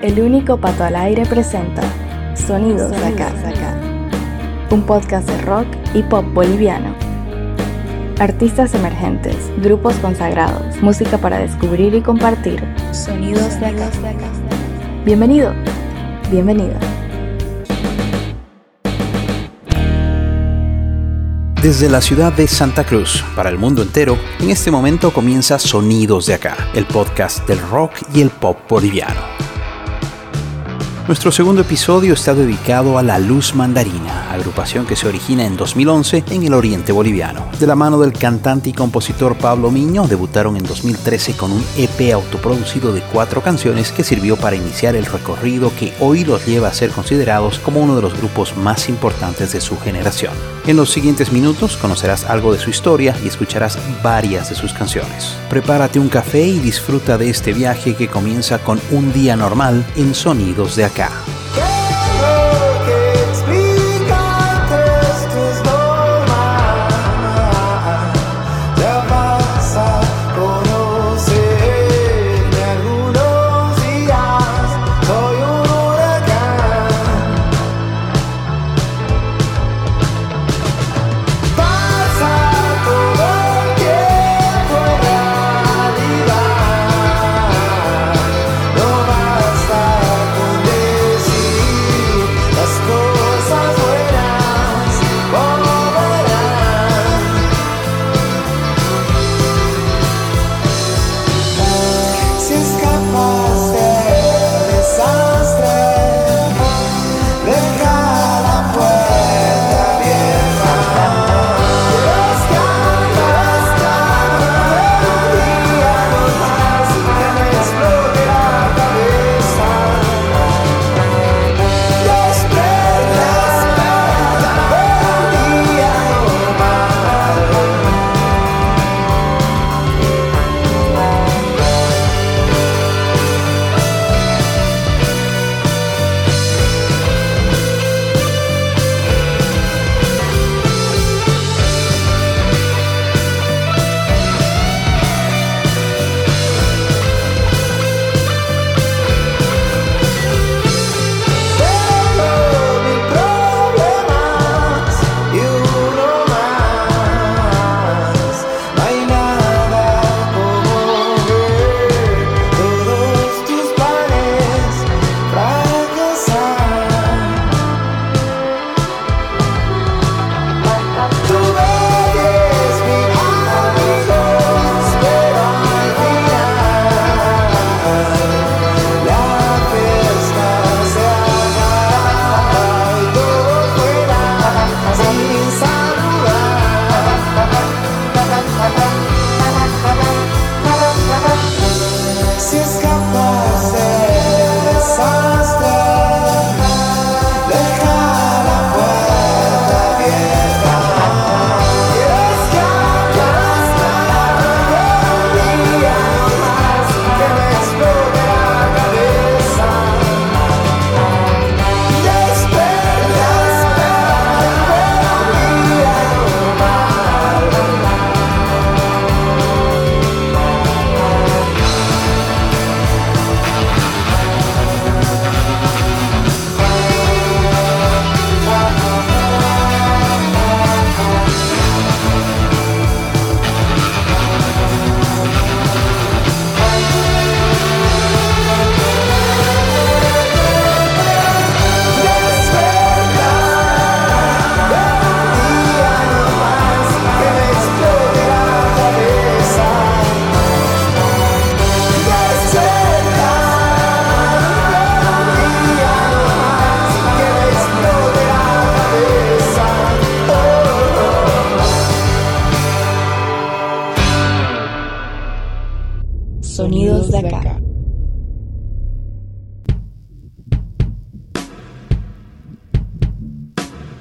El único pato al aire presenta Sonidos, de acá, un podcast de rock y pop boliviano. Artistas emergentes, grupos consagrados, música para descubrir y compartir. Sonidos de acá. Bienvenido, bienvenida. Desde la ciudad de Santa Cruz, para el mundo entero, en este momento comienza Sonidos de Acá, el podcast del rock y el pop boliviano. Nuestro segundo episodio está dedicado a La Luz Mandarina, agrupación que se origina en 2011 en el oriente boliviano. De la mano del cantante y compositor Pablo Miño, debutaron en 2013 con un EP autoproducido de cuatro canciones que sirvió para iniciar el recorrido que hoy los lleva a ser considerados como uno de los grupos más importantes de su generación. En los siguientes minutos conocerás algo de su historia y escucharás varias de sus canciones. Prepárate un café y disfruta de este viaje que comienza con un día normal en Sonidos de Acá.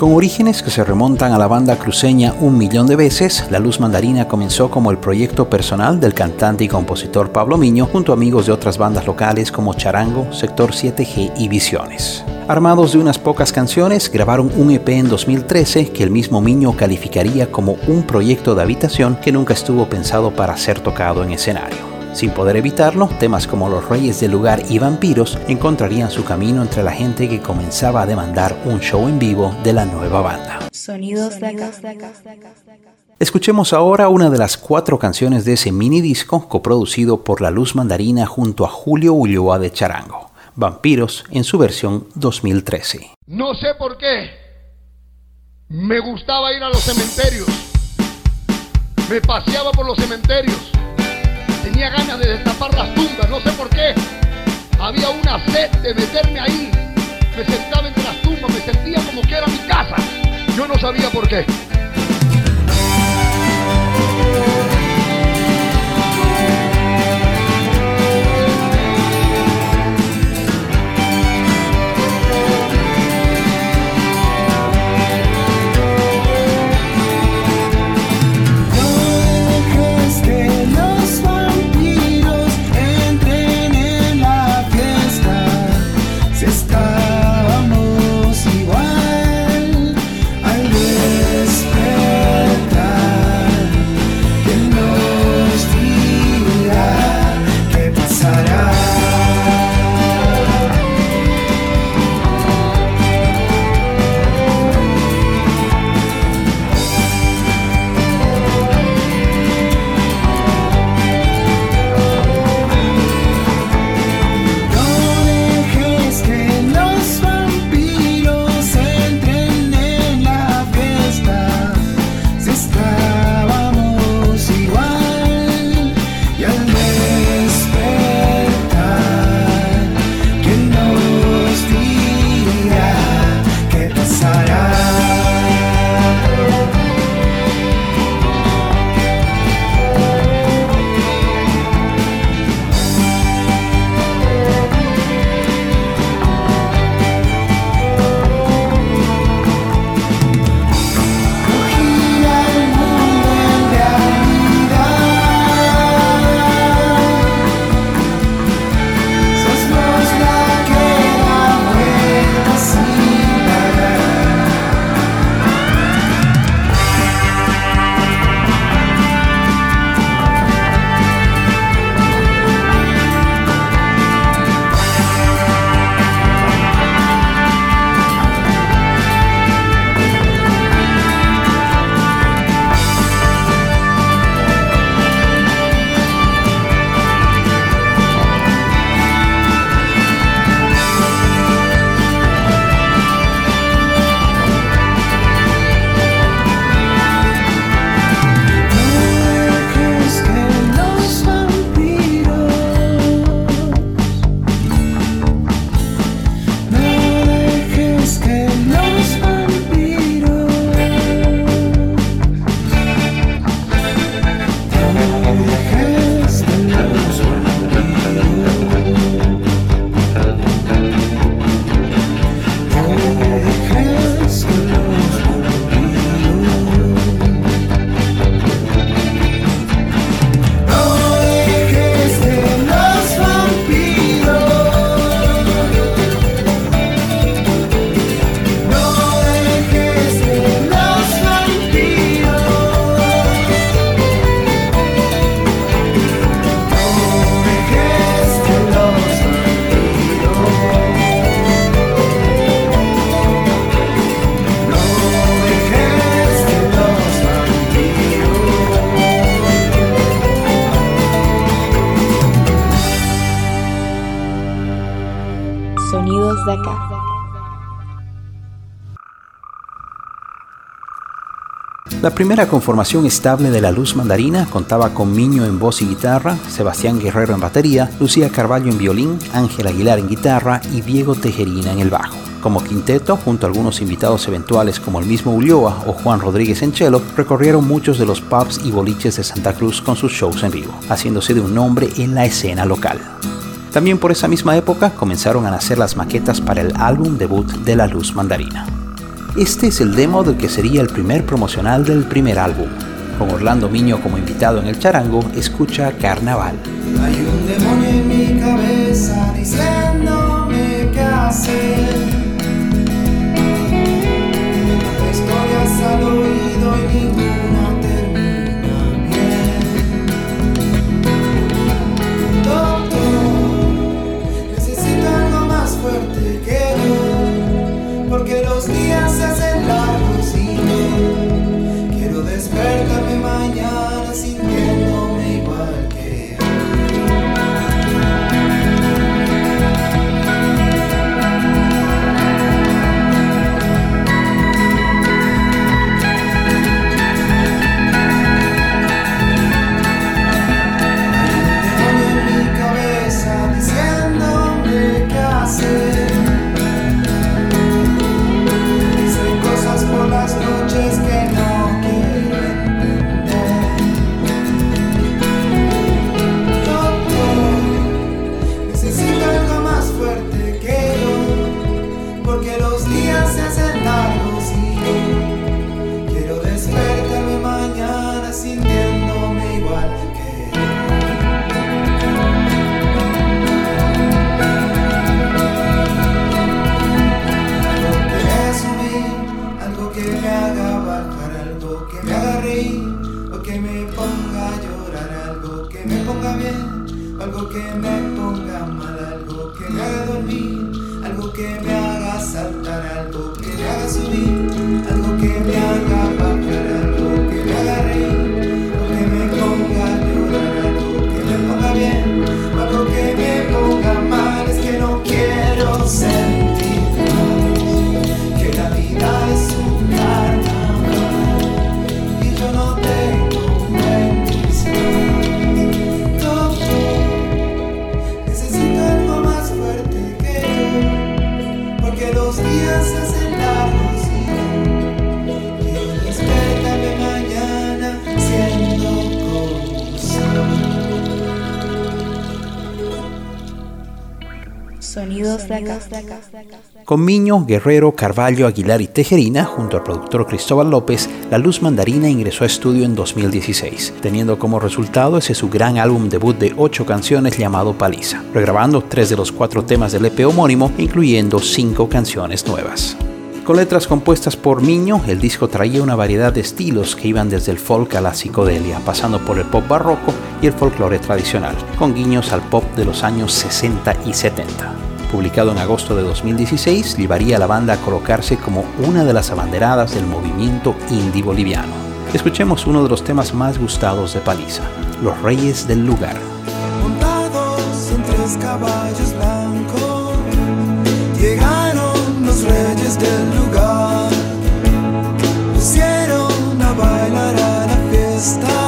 Con orígenes que se remontan a la banda cruceña Un Millón de Veces, La Luz Mandarina comenzó como el proyecto personal del cantante y compositor Pablo Miño junto a amigos de otras bandas locales como Charango, Sector 7G y Visiones. Armados de unas pocas canciones, grabaron un EP en 2013 que el mismo Miño calificaría como un proyecto de habitación que nunca estuvo pensado para ser tocado en escenario. Sin poder evitarlo, temas como Los Reyes del Lugar y Vampiros encontrarían su camino entre la gente que comenzaba a demandar un show en vivo de la nueva banda. Sonidos de acá. Escuchemos ahora una de las cuatro canciones de ese mini disco coproducido por La Luz Mandarina junto a Julio Ulloa de Charango, Vampiros en su versión 2013. No sé por qué me gustaba ir a los cementerios, me paseaba por los cementerios tenía ganas de destapar las tumbas, no sé por qué. Había una sed de meterme ahí. Me sentaba entre las tumbas, me sentía como que era mi casa. Yo no sabía por qué. La primera conformación estable de la Luz Mandarina contaba con Miño en voz y guitarra, Sebastián Guerrero en batería, Lucía Carballo en violín, Ángel Aguilar en guitarra y Diego Tejerina en el bajo. Como quinteto, junto a algunos invitados eventuales como el mismo Ulloa o Juan Rodríguez en cello, recorrieron muchos de los pubs y boliches de Santa Cruz con sus shows en vivo, haciéndose de un nombre en la escena local. También por esa misma época comenzaron a nacer las maquetas para el álbum debut de La Luz Mandarina. Este es el demo del que sería el primer promocional del primer álbum. Con Orlando Miño como invitado en el charango, escucha Carnaval. Hay un demonio en mi cabeza diciéndome qué hacer. Con Miño, Guerrero, Carvalho, Aguilar y Tejerina, junto al productor Cristóbal López, La Luz Mandarina ingresó a estudio en 2016, teniendo como resultado ese su gran álbum debut de ocho canciones llamado Paliza, regrabando tres de los cuatro temas del EP homónimo, incluyendo cinco canciones nuevas. Con letras compuestas por Miño, el disco traía una variedad de estilos que iban desde el folk a la psicodelia, pasando por el pop barroco y el folclore tradicional, con guiños al pop de los años 60 y 70. Publicado en agosto de 2016, llevaría a la banda a colocarse como una de las abanderadas del movimiento indie boliviano. Escuchemos uno de los temas más gustados de Paliza, Los Reyes del Lugar. montados en tres caballos blancos. Llegaron los reyes del lugar, pusieron a bailar a la fiesta.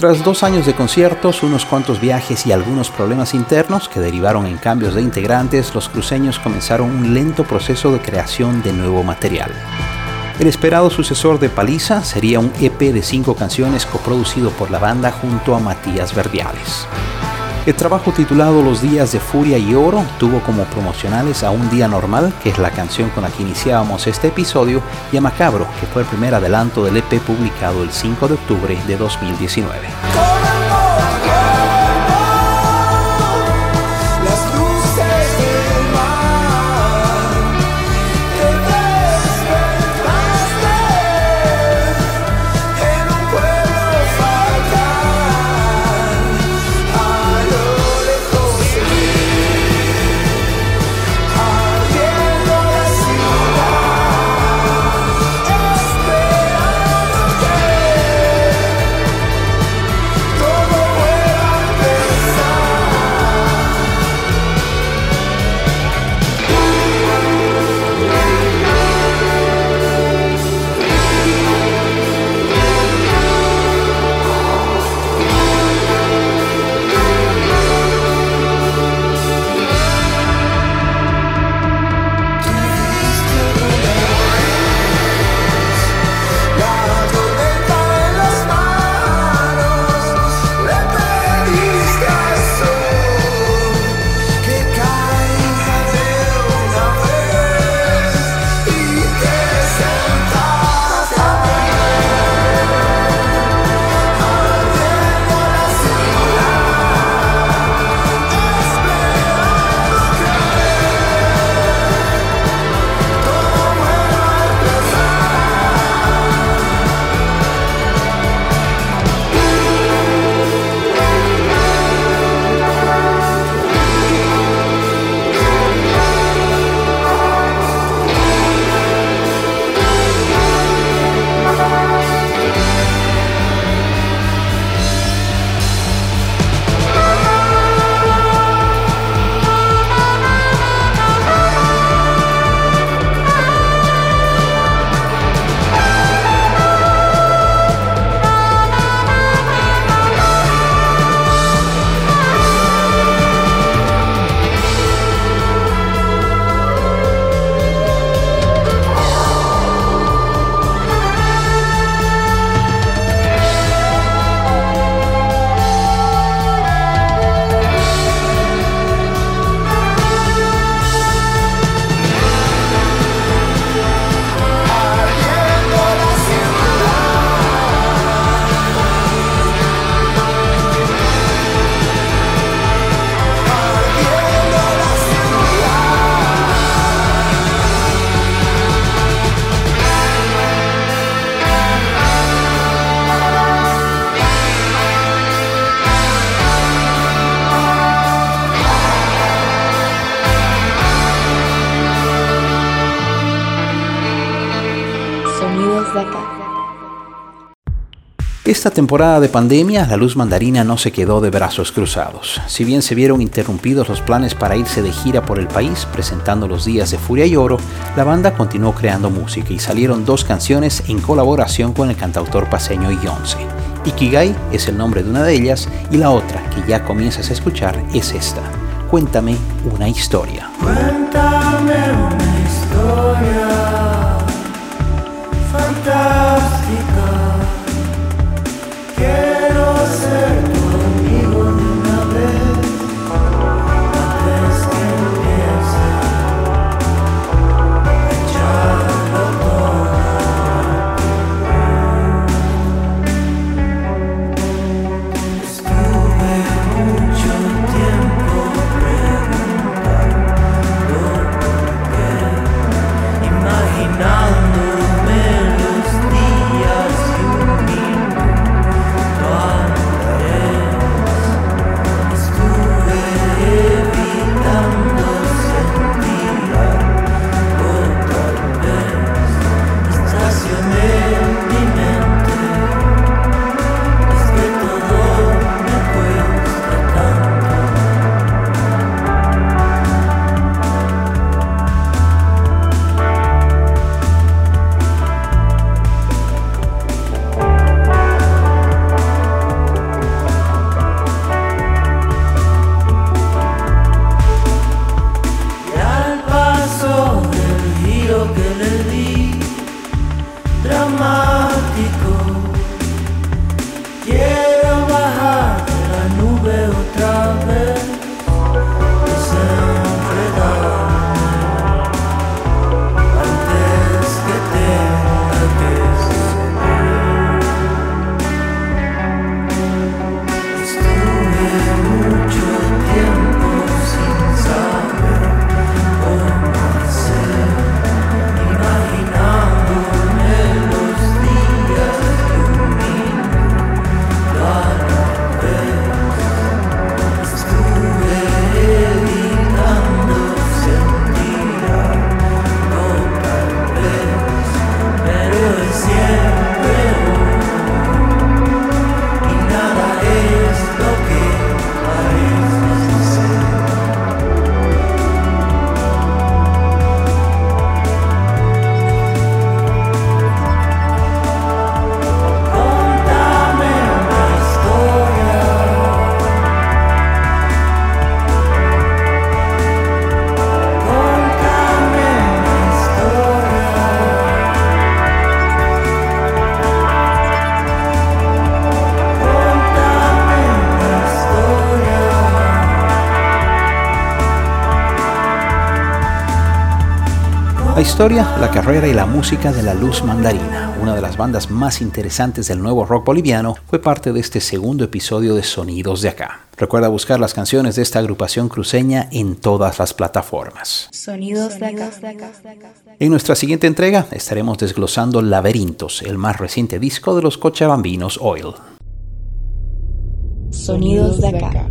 Tras dos años de conciertos, unos cuantos viajes y algunos problemas internos que derivaron en cambios de integrantes, los cruceños comenzaron un lento proceso de creación de nuevo material. El esperado sucesor de Paliza sería un EP de cinco canciones coproducido por la banda junto a Matías Verdiales. El trabajo titulado Los días de furia y oro tuvo como promocionales a Un día normal, que es la canción con la que iniciábamos este episodio, y a Macabro, que fue el primer adelanto del EP publicado el 5 de octubre de 2019. Esta temporada de pandemia, la luz mandarina no se quedó de brazos cruzados. Si bien se vieron interrumpidos los planes para irse de gira por el país presentando los días de Furia y Oro, la banda continuó creando música y salieron dos canciones en colaboración con el cantautor paseño Ionce. Ikigai es el nombre de una de ellas y la otra que ya comienzas a escuchar es esta. Cuéntame una historia. Historia, la carrera y la música de La Luz Mandarina, una de las bandas más interesantes del nuevo rock boliviano, fue parte de este segundo episodio de Sonidos de Acá. Recuerda buscar las canciones de esta agrupación cruceña en todas las plataformas. Sonidos de acá. En nuestra siguiente entrega estaremos desglosando Laberintos, el más reciente disco de los cochabambinos Oil. Sonidos de acá.